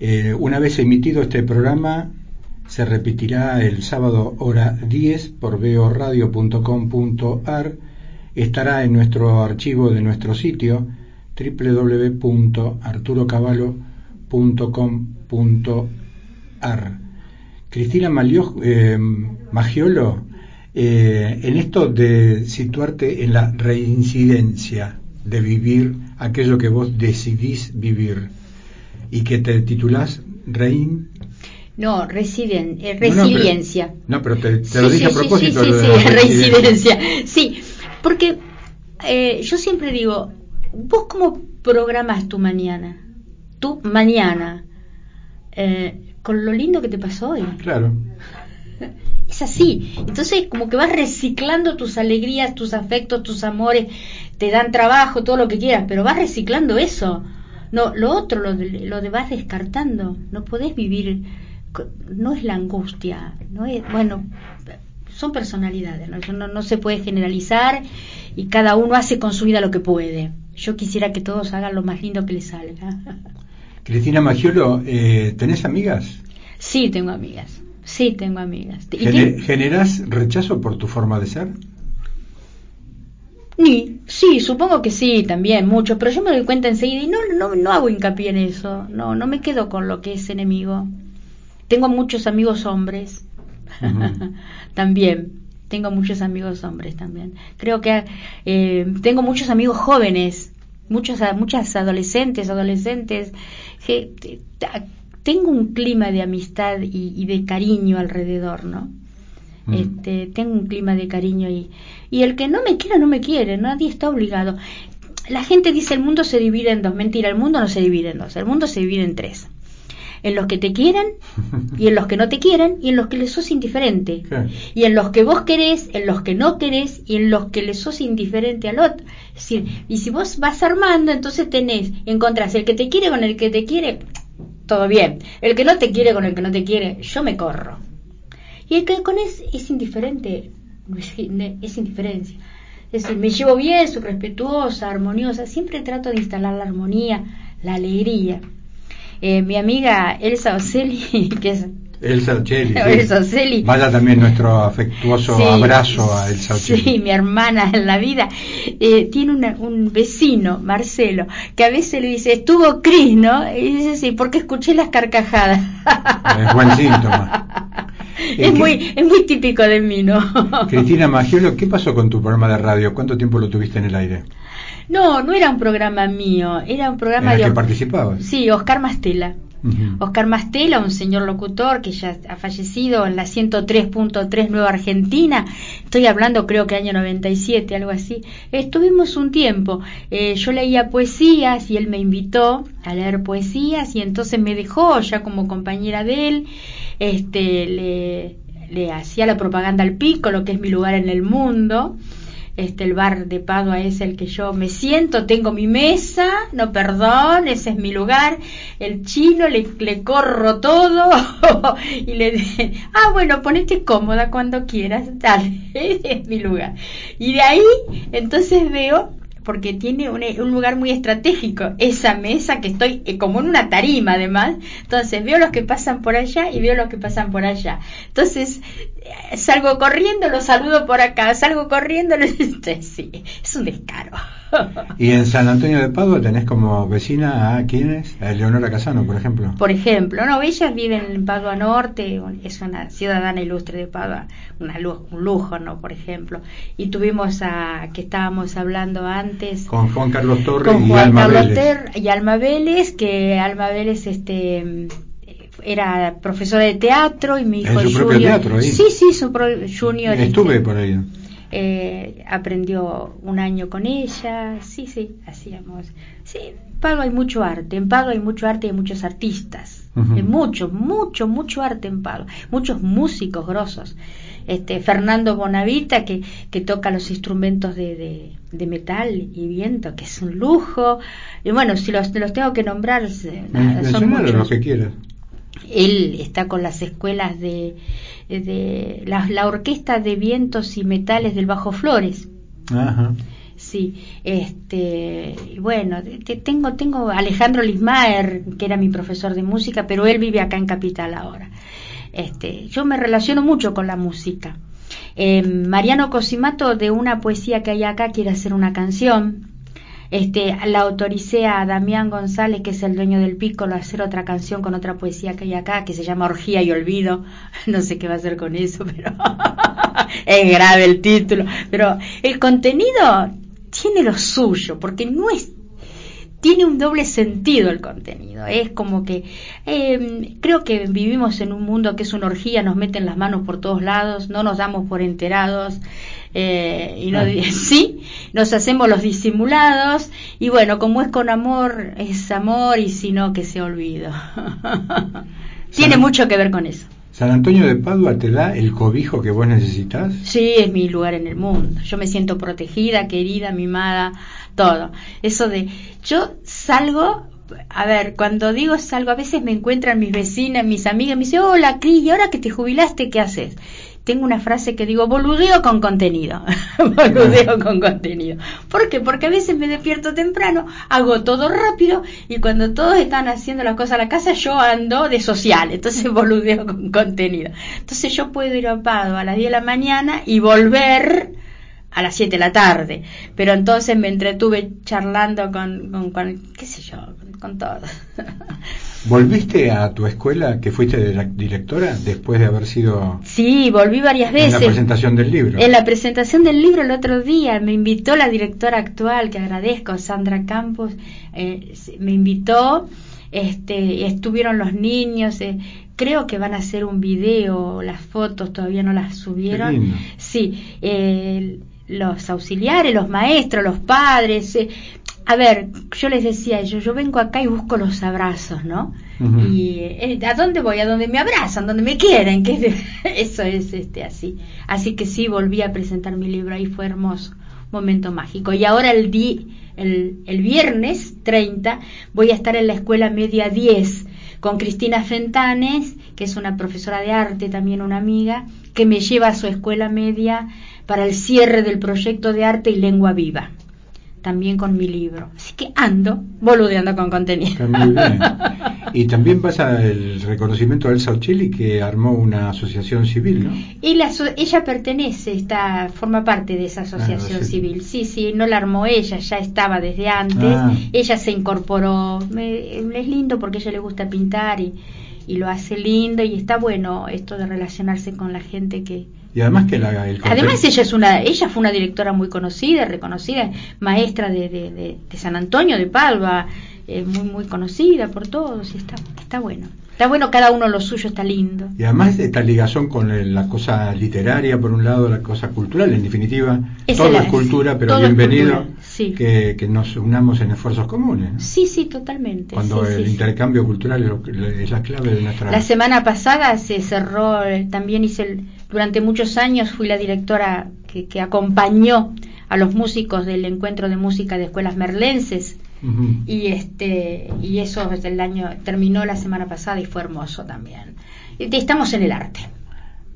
Eh, una vez emitido este programa, se repetirá el sábado hora 10 por beoradio.com.ar. Estará en nuestro archivo de nuestro sitio www.arturocavallo.com.ar. Cristina eh, Magiolo, eh, en esto de situarte en la reincidencia de vivir aquello que vos decidís vivir y que te titulás Rein no, residen, eh, resiliencia. No, pero, te, lo dije a propósito. Sí, sí, sí, residencia. Sí, porque eh, yo siempre digo, vos cómo programas tu mañana, tu mañana, eh, con lo lindo que te pasó hoy. Claro. Es así. Entonces, como que vas reciclando tus alegrías, tus afectos, tus amores, te dan trabajo, todo lo que quieras, pero vas reciclando eso. No, lo otro lo, lo de vas descartando. No podés vivir no es la angustia, no es, bueno, son personalidades, ¿no? No, se puede generalizar y cada uno hace con su vida lo que puede. Yo quisiera que todos hagan lo más lindo que les salga. Cristina Magiolo, eh, ¿tenés amigas? Sí, tengo amigas. Sí, tengo amigas. ¿Generas rechazo por tu forma de ser? Ni, sí, supongo que sí, también, mucho, pero yo me doy cuenta enseguida y no, no, no hago hincapié en eso, no, no me quedo con lo que es enemigo. Tengo muchos amigos hombres también. Tengo muchos amigos hombres también. Creo que eh, tengo muchos amigos jóvenes, muchos, muchas adolescentes, adolescentes. Que, tengo un clima de amistad y, de cariño alrededor, ¿no? Este, tengo un clima de cariño y, y el que no me quiera, no me quiere, nadie está obligado. La gente dice el mundo se divide en dos, mentira, el mundo no se divide en dos, el mundo se divide en tres en los que te quieran y en los que no te quieren y en los que les sos indiferente. Y en los que vos querés, en los que no querés y en los que les sos indiferente al otro. Es decir, y si vos vas armando, entonces tenés, encontrás el que te quiere con el que te quiere, todo bien. El que no te quiere con el que no te quiere, yo me corro. Y el que con es, es indiferente, es indiferencia. Es decir, me llevo bien, soy respetuosa, armoniosa, siempre trato de instalar la armonía, la alegría. Eh, mi amiga Elsa Ocelli, que es Elsa Ocelli. Vaya también nuestro afectuoso abrazo a Elsa Ocelli. Sí, mi hermana en la vida. Eh, tiene un vecino, Marcelo, que a veces le dice, estuvo Cris, ¿no? Y dice, sí, porque escuché las carcajadas. Es buen síntoma. Es muy, es muy típico de mí, ¿no? Cristina Magiolo, ¿qué pasó con tu programa de radio? ¿Cuánto tiempo lo tuviste en el aire? No, no era un programa mío, era un programa ¿En el de... que participabas? Sí, Oscar Mastela. Oscar Mastela, un señor locutor que ya ha fallecido en la 103.3 Nueva Argentina, estoy hablando creo que año 97, algo así. Estuvimos un tiempo, eh, yo leía poesías y él me invitó a leer poesías y entonces me dejó ya como compañera de él, este, le, le hacía la propaganda al pico, lo que es mi lugar en el mundo este, el bar de Padua es el que yo me siento, tengo mi mesa, no perdón, ese es mi lugar, el chino le, le corro todo y le dije, ah bueno, ponete cómoda cuando quieras, dale, es mi lugar. Y de ahí entonces veo porque tiene un, un, lugar muy estratégico, esa mesa que estoy eh, como en una tarima además, entonces veo los que pasan por allá y veo los que pasan por allá. Entonces eh, salgo corriendo, los saludo por acá, salgo corriendo, sí, es un descaro. ¿Y en San Antonio de Padua tenés como vecina a quiénes? A Leonora Casano, por ejemplo. Por ejemplo, no, ellas viven en Padua Norte, es una ciudadana ilustre de Padua, una, un lujo, ¿no? Por ejemplo. Y tuvimos a, que estábamos hablando antes. Con Juan Carlos Torres y Alma Vélez. y Alma Vélez, que Alma Vélez, este era profesora de teatro y mi hijo ¿En su propio teatro ahí? Sí, sí, su junior. Estuve por ahí. Eh, aprendió un año con ella, sí, sí, hacíamos. Sí, en Pado hay mucho arte, en Pado hay mucho arte y hay muchos artistas, hay mucho, mucho, mucho arte en Pado, muchos músicos grosos. Este, Fernando Bonavita que, que toca los instrumentos de, de, metal y viento, que es un lujo. Y bueno, si los, los tengo que nombrar, son muchos. lo que quieras. Él está con las escuelas de, de la, la, Orquesta de Vientos y Metales del Bajo Flores. Ajá. Sí, este, bueno, tengo, tengo Alejandro Lismaer, que era mi profesor de música, pero él vive acá en Capital ahora. Este, yo me relaciono mucho con la música. Eh, Mariano Cosimato, de una poesía que hay acá, quiere hacer una canción. Este, la autoricé a Damián González, que es el dueño del Piccolo, a hacer otra canción con otra poesía que hay acá, que se llama Orgía y Olvido. No sé qué va a hacer con eso, pero es grave el título. Pero el contenido tiene lo suyo, porque no es tiene un doble sentido el contenido. Es como que eh, creo que vivimos en un mundo que es una orgía, nos meten las manos por todos lados, no nos damos por enterados. Eh, y no, sí, nos hacemos los disimulados y bueno, como es con amor, es amor y si no, que se olvido. Tiene mucho que ver con eso. ¿San Antonio de Padua te da el cobijo que vos necesitas? Sí, es mi lugar en el mundo. Yo me siento protegida, querida, mimada, todo. Eso de, yo salgo, a ver, cuando digo salgo, a veces me encuentran mis vecinas, mis amigas, me dicen, hola, Cris, ¿y ahora que te jubilaste, qué haces? Tengo una frase que digo, boludeo con contenido. boludeo con contenido. ¿Por qué? Porque a veces me despierto temprano, hago todo rápido y cuando todos están haciendo las cosas a la casa, yo ando de social. Entonces boludeo con contenido. Entonces yo puedo ir a Pado a las 10 de la mañana y volver a las 7 de la tarde. Pero entonces me entretuve charlando con, con, con qué sé yo, con todo. ¿Volviste a tu escuela que fuiste directora después de haber sido... Sí, volví varias veces. En la presentación del libro. En la presentación del libro el otro día me invitó la directora actual, que agradezco, Sandra Campos, eh, me invitó, este, estuvieron los niños, eh, creo que van a hacer un video, las fotos todavía no las subieron. Sí, eh, los auxiliares, los maestros, los padres, a ver, yo les decía a ellos, yo vengo acá y busco los abrazos, ¿no? Y eh, ¿a dónde voy? A donde me abrazan, donde me quieren, que eso es este así. Así que sí, volví a presentar mi libro y fue hermoso, momento mágico. Y ahora el, di, el, el viernes 30 voy a estar en la escuela media 10 con Cristina Fentanes, que es una profesora de arte, también una amiga, que me lleva a su escuela media para el cierre del proyecto de arte y lengua viva también con mi libro. Así que ando boludeando con contenido. muy bien. Y también pasa el reconocimiento a Elsa Ochelli que armó una asociación civil, ¿no? Y la, ella pertenece, está, forma parte de esa asociación civil. Sí, sí, no la armó ella, ya estaba desde antes. Ah. Ella se incorporó. es lindo porque a ella le gusta pintar y, y lo hace lindo y está bueno esto de relacionarse con la gente que, y además que la, el además ella es una ella fue una directora muy conocida reconocida maestra de, de, San Antonio de Palva eh, muy muy conocida por todos y está está bueno. Está bueno cada uno lo suyo está lindo. Y además esta ligación con la cosa literaria por un lado la cosa cultural en definitiva toda es cultura pero bienvenido que, que, nos unamos en esfuerzos comunes sí sí totalmente cuando el intercambio cultural es la clave de nuestra la semana pasada se cerró también hice el durante muchos años fui la directora que, acompañó a los músicos del encuentro de música de escuelas merlenses y este y eso desde el año terminó la semana pasada y fue hermoso también. Estamos en el arte.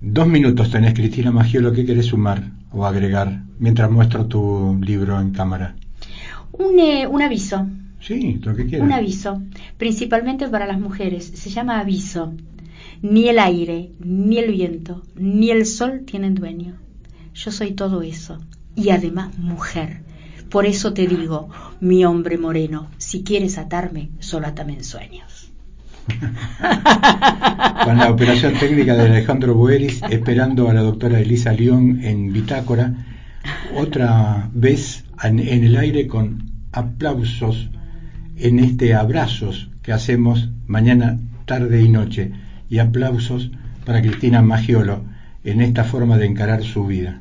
Dos minutos tenés, Cristina Magiolo, ¿qué querés sumar o agregar mientras muestro tu libro en cámara? Un, eh, un aviso. Sí, lo que quieras. Un aviso, principalmente para las mujeres. Se llama aviso. Ni el aire, ni el viento, ni el sol tienen dueño. Yo soy todo eso, y además mujer. Por eso te digo, mi hombre moreno, si quieres atarme, solo atame en sueños. Con la operación técnica de Alejandro Bueris, esperando a la doctora Elisa León en Bitácora, otra vez en el aire con aplausos en este abrazos que hacemos mañana, tarde y noche y aplausos para Cristina Magiolo en esta forma de encarar su vida.